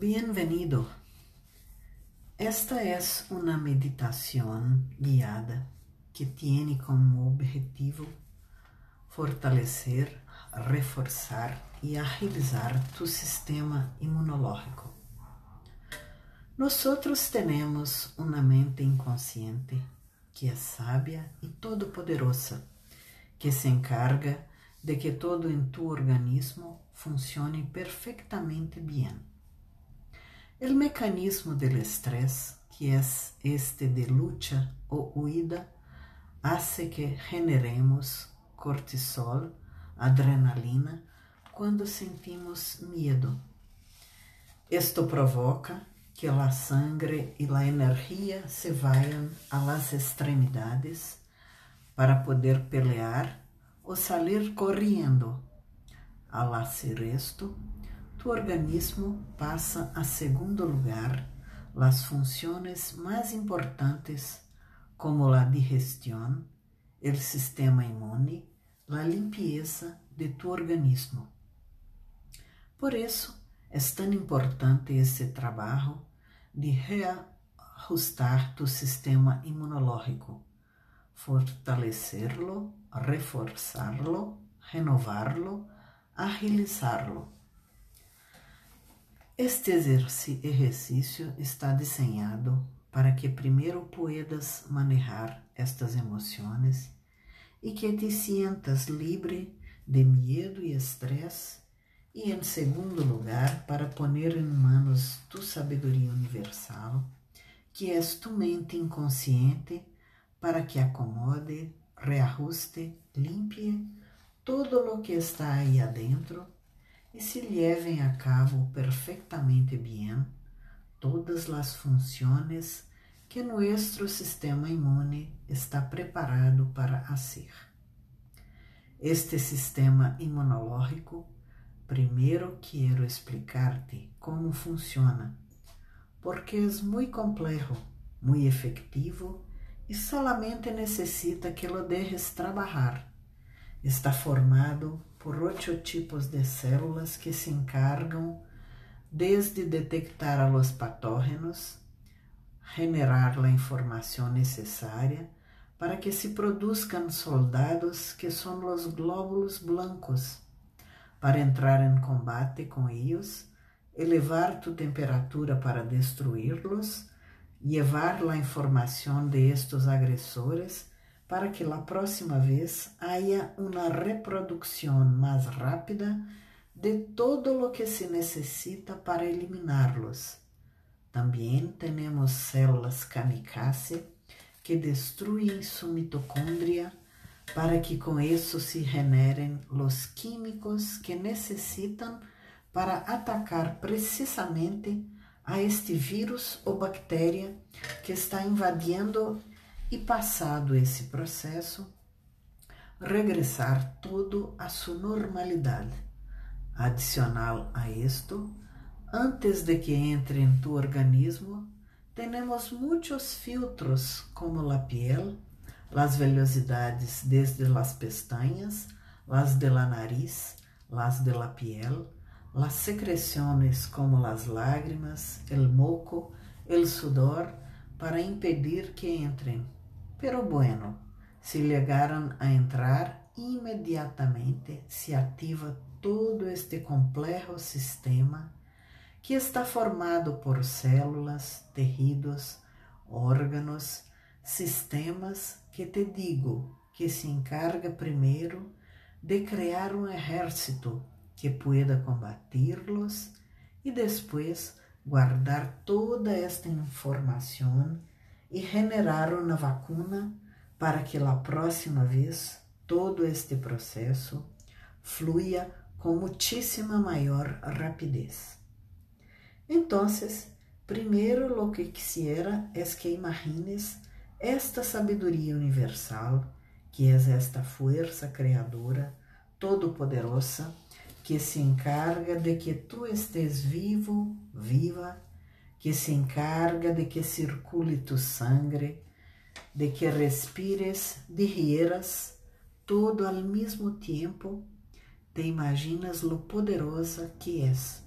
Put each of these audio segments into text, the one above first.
Bienvenido. Esta es una meditación guiada que tiene como objetivo fortalecer, reforçar e agilizar tu sistema imunológico. Nosotros tenemos una mente inconsciente que é sábia e todo-poderosa, que se encarga de que todo em tu organismo funcione perfectamente bem. O mecanismo do estresse, que é este de luta ou huida, hace que generemos cortisol, adrenalina, quando sentimos medo. Esto provoca que a sangre e a energia se vayan a las extremidades para poder pelear ou salir correndo. Al hacer esto, tu organismo passa a segundo lugar las funciones más importantes como la digestión, el sistema inmune, la limpieza de tu organismo. Por eso es tan importante esse trabalho de reajustar tu sistema imunológico, fortalecerlo, reforçarlo, renovarlo, agilizarlo. Este exercício está desenhado para que primeiro puedas manejar estas emoções e que te sientas livre de medo e estresse, e em segundo lugar, para poner em manos tu sabedoria universal, que é tu mente inconsciente, para que acomode, reajuste, limpie todo lo que está aí adentro e se levem a cabo perfectamente bem todas as funções que nosso sistema imune está preparado para fazer. Este sistema imunológico, primeiro quero explicar-te como funciona, porque é muito complexo, muito efetivo e solamente necessita que lo dejes. Está formado por oito tipos de células que se encargam desde detectar a los patógenos, generar a informação necessária para que se produzcan soldados que são os glóbulos blancos, para entrar em combate com eles, elevar tu temperatura para destruí-los, levar a informação de estes agressores para que la próxima vez haya una reproducción más rápida de todo lo que se necesita para eliminarlos. También tenemos células kamikaze que destruyen su mitocondria para que com isso se generem los químicos que necessitam para atacar precisamente a este vírus ou bactéria que está invadindo e, passado esse processo, regressar tudo à sua normalidade. Adicional a isto, antes de que entre em tu organismo, temos muitos filtros como a piel, as velocidades desde las pestañas, las de la nariz, las de la piel, las secreciones como las lágrimas, el moco, el sudor, para impedir que entrem Pero bueno, se llegaram a entrar, imediatamente se ativa todo este complexo sistema que está formado por células, tejidos, órganos, sistemas que te digo que se encarga primeiro de criar um exército que pueda combatirlos e depois guardar toda esta informação e generar uma vacuna para que a próxima vez todo este processo fluya com muitíssima maior rapidez. Então, primeiro lo que quisiera es que imagines esta sabedoria universal, que é esta força criadora todo-poderosa que se encarga de que tu estés vivo, viva que se encarga de que circule tu sangre, de que respires, de rieras, todo ao mesmo tempo, te imaginas lo poderosa que és.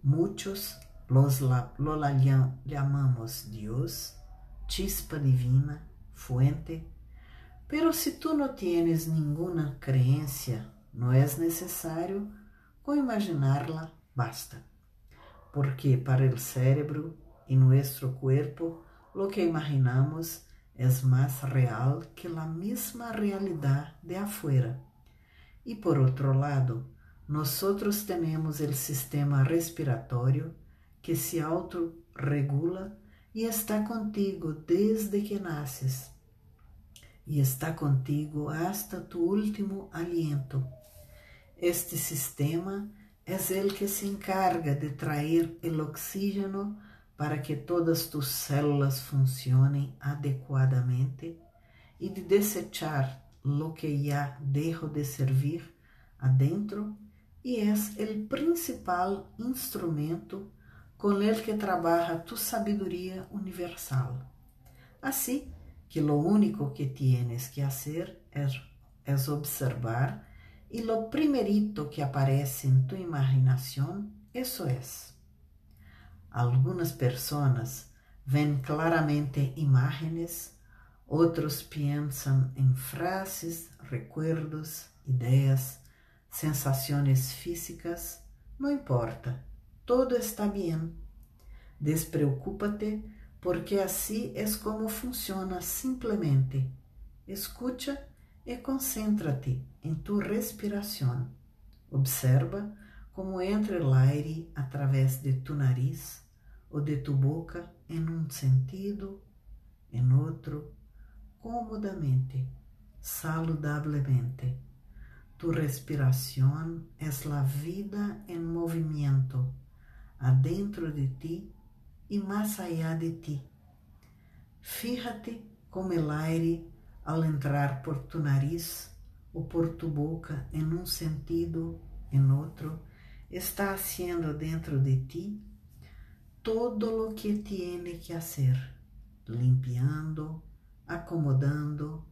Muitos Los lo la llamamos Dios, chispa divina, fuente. Pero si tú no tienes ninguna creencia, no es necesario con imaginarla, basta. Porque para el cerebro y nuestro cuerpo, lo que imaginamos es más real que la misma realidad de afuera. Y por otro lado, nosotros tenemos el sistema respiratorio que se autorregula e está contigo desde que naces e está contigo hasta tu último aliento. Este sistema é el que se encarga de traer el oxígeno para que todas tus células funcionem adequadamente e de desechar lo que ya dejó de servir adentro e é o principal instrumento com el que trabalha tu sabedoria universal. Assim que lo único que tienes que hacer es, es observar y lo primerito que aparece en tu imaginación, eso es. Algunas personas ven claramente imágenes, otros piensan en frases, recuerdos, ideas, sensações físicas, não importa, todo está bem. Despreocupa-te, porque assim é como funciona simplesmente. Escucha e concentra-te em tu respiração. Observa como entra o aire através de tu nariz ou de tu boca em um sentido, em outro, comodamente, saludavelmente. Tu respiración es la vida en movimiento adentro de ti y más allá de ti. Fíjate como el aire al entrar por tu nariz o por tu boca en un sentido, en otro, está haciendo dentro de ti todo lo que tiene que hacer, limpiando, acomodando,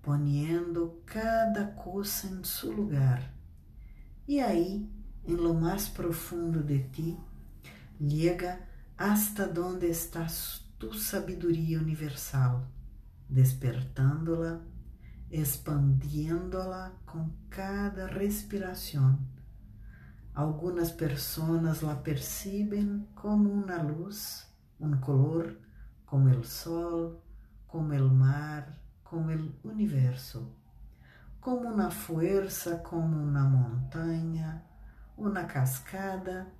poniendo cada cosa en su lugar. Y ahí, en lo más profundo de ti, llega hasta donde está tu sabiduría universal, despertándola, expandiéndola con cada respiración. Algunas personas la perciben como una luz, un color, como el sol, como el mar, como o universo, como uma força, como uma montanha, uma cascada,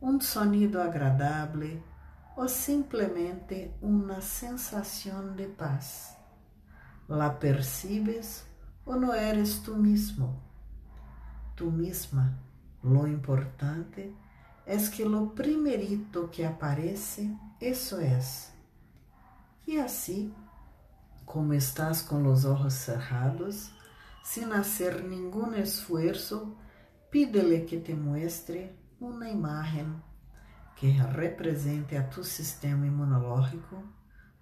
um sonido agradável ou simplesmente uma sensação de paz. La percibes ou não eres tu mesmo? Tu mesma. Lo importante é que lo primerito que aparece, isso é. E assim como estás com os ojos cerrados, sem hacer nenhum esforço, pídele que te muestre uma imagem que represente a tu sistema imunológico,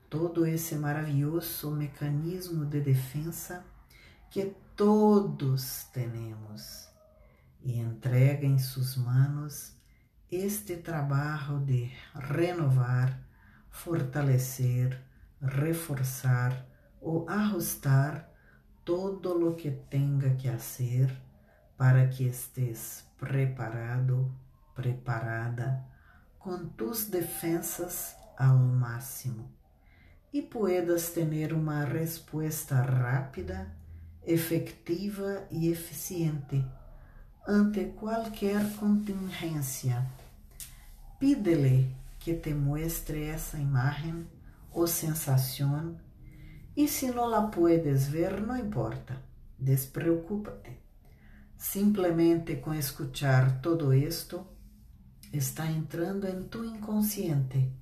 todo esse maravilhoso mecanismo de defesa que todos temos, e entrega em suas manos este trabalho de renovar, fortalecer, reforçar, o ajustar todo lo que tenga que hacer para que estés preparado, preparada com tus defensas ao máximo e puedas ter uma resposta rápida, efectiva e eficiente ante qualquer contingência. Pídele que te muestre essa imagem ou sensação e se não la puedes ver, não importa, despreocúpate. Simplesmente com escuchar todo esto, está entrando em tu inconsciente.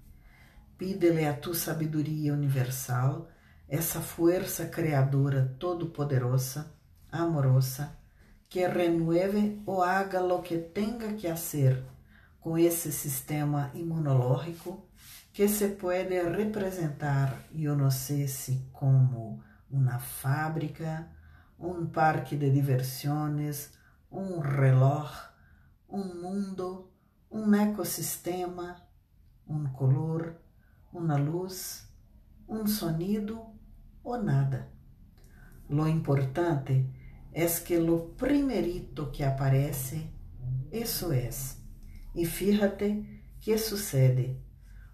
Pídele a tu sabedoria universal, essa força criadora todo-poderosa, amorosa, que renueve ou haga lo que tenga que hacer com esse sistema imunológico que se puede representar, yo no sé si como una fábrica, un parque de diversiones, un reloj, un mundo, um ecossistema, um color, uma luz, um sonido ou nada. Lo importante es que lo primerito que aparece, eso es. E fíjate que sucede.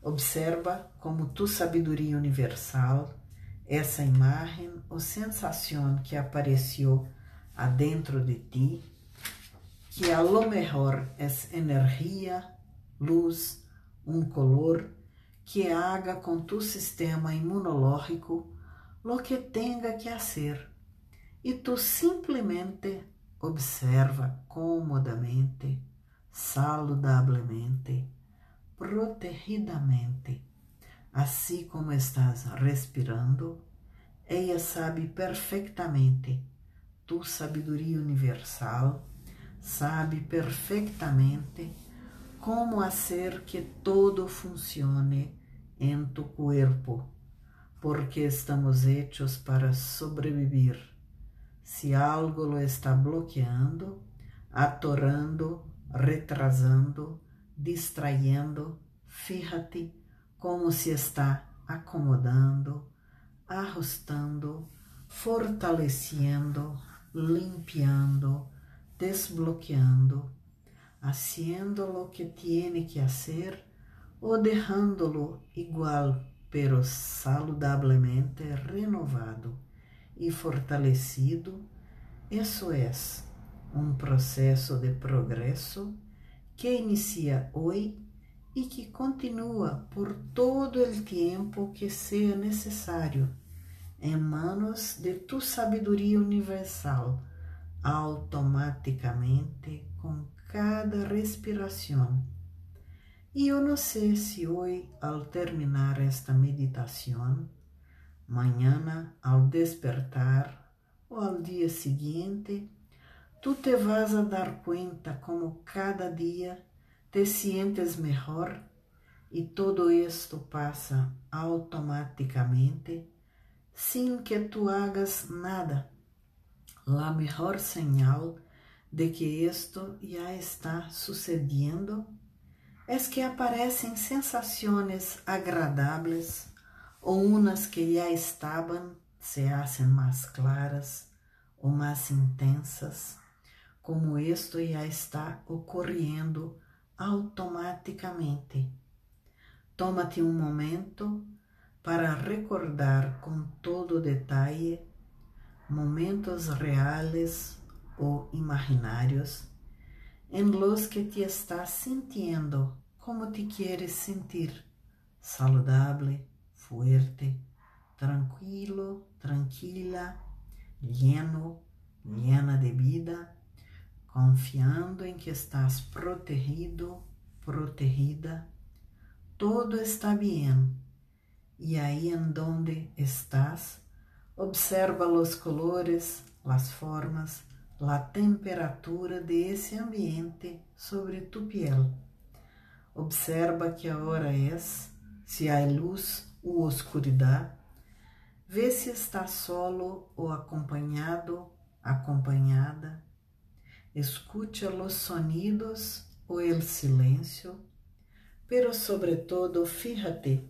Observa como tu sabedoria universal, essa imagem ou sensação que apareceu adentro de ti, que a lo mejor é energia, luz, um color que haga com tu sistema imunológico lo que tenga que hacer e tu simplesmente observa comodamente, saludablemente, protegidamente. Assim como estás respirando, ela sabe perfeitamente, tu sabedoria universal sabe perfeitamente como fazer que todo funcione em tu corpo, porque estamos hechos para sobreviver se algo lo está bloqueando, atorando, retrasando, distrayendo, fíjate como se está acomodando, ajustando, fortalecendo, limpiando, desbloqueando, haciendo lo que tiene que hacer o dejándolo igual, pero saludablemente renovado e fortalecido, isso é um processo de progresso que inicia hoje e que continua por todo o tempo que seja necessário, em manos de tu sabedoria universal, automaticamente com cada respiração. E eu não sei se hoje, ao terminar esta meditação, Mañana, ao despertar ou ao dia seguinte, tu te vas a dar cuenta como cada dia te sientes melhor e todo esto passa automaticamente sem que tu hagas nada. La mejor señal de que esto ya está sucediendo es que aparecem sensações agradáveis ou unas que já estavam se hacen mais claras ou mais intensas, como isto já está ocorrendo automaticamente. Toma-te um momento para recordar com todo detalhe momentos reais ou imaginários em los que te estás sintiendo como te quieres sentir, saudável, fuerte, tranquilo, tranquila, lleno, llena de vida, confiando em que estás protegido, protegida, todo está bem. E aí em donde estás, observa os colores, as formas, a temperatura de esse ambiente sobre tu piel. Observa que hora é, se há luz ou oscuridade, vê se está solo ou acompanhado, acompanhada, escute os sonidos ou el silêncio, pero sobretudo fíjate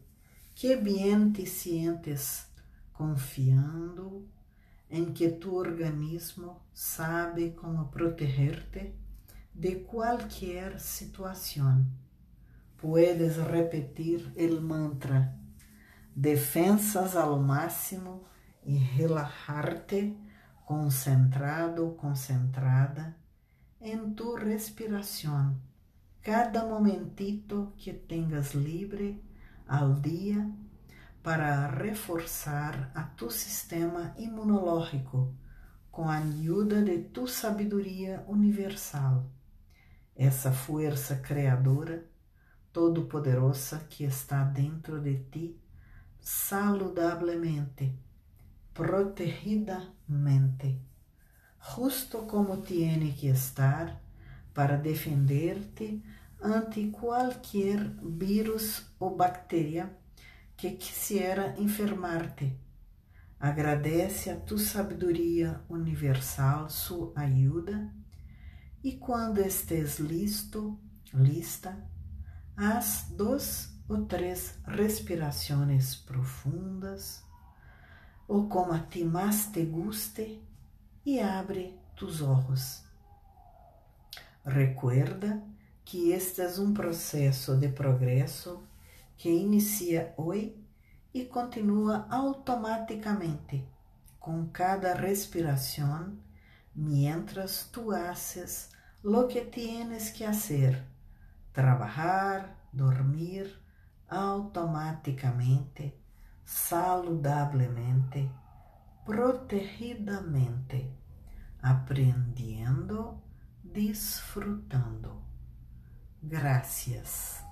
que bien te sientes confiando em que tu organismo sabe como protegerte de qualquer situação. Puedes repetir el mantra defensas ao máximo e relajar-te concentrado, concentrada em tu respiração. Cada momentito que tengas livre ao dia para reforçar a tu sistema imunológico com a ajuda de tu sabedoria universal. Essa força criadora, todo-poderosa que está dentro de ti saludablemente, protegidamente, justo como tiene que estar para defender-te ante qualquer vírus ou bactéria que quisiera enfermar-te. Agradece a tu sabedoria universal sua ajuda e quando estés listo, Lista. Haz dos o três respirações profundas, ou como a ti mais te guste, e abre tus olhos. Recuerda que este é um processo de progresso que inicia hoje e continua automaticamente com cada respiração, mientras tu haces lo que tienes que hacer, trabalhar, dormir automaticamente, saludablemente, protegidamente, aprendendo, disfrutando. Gracias.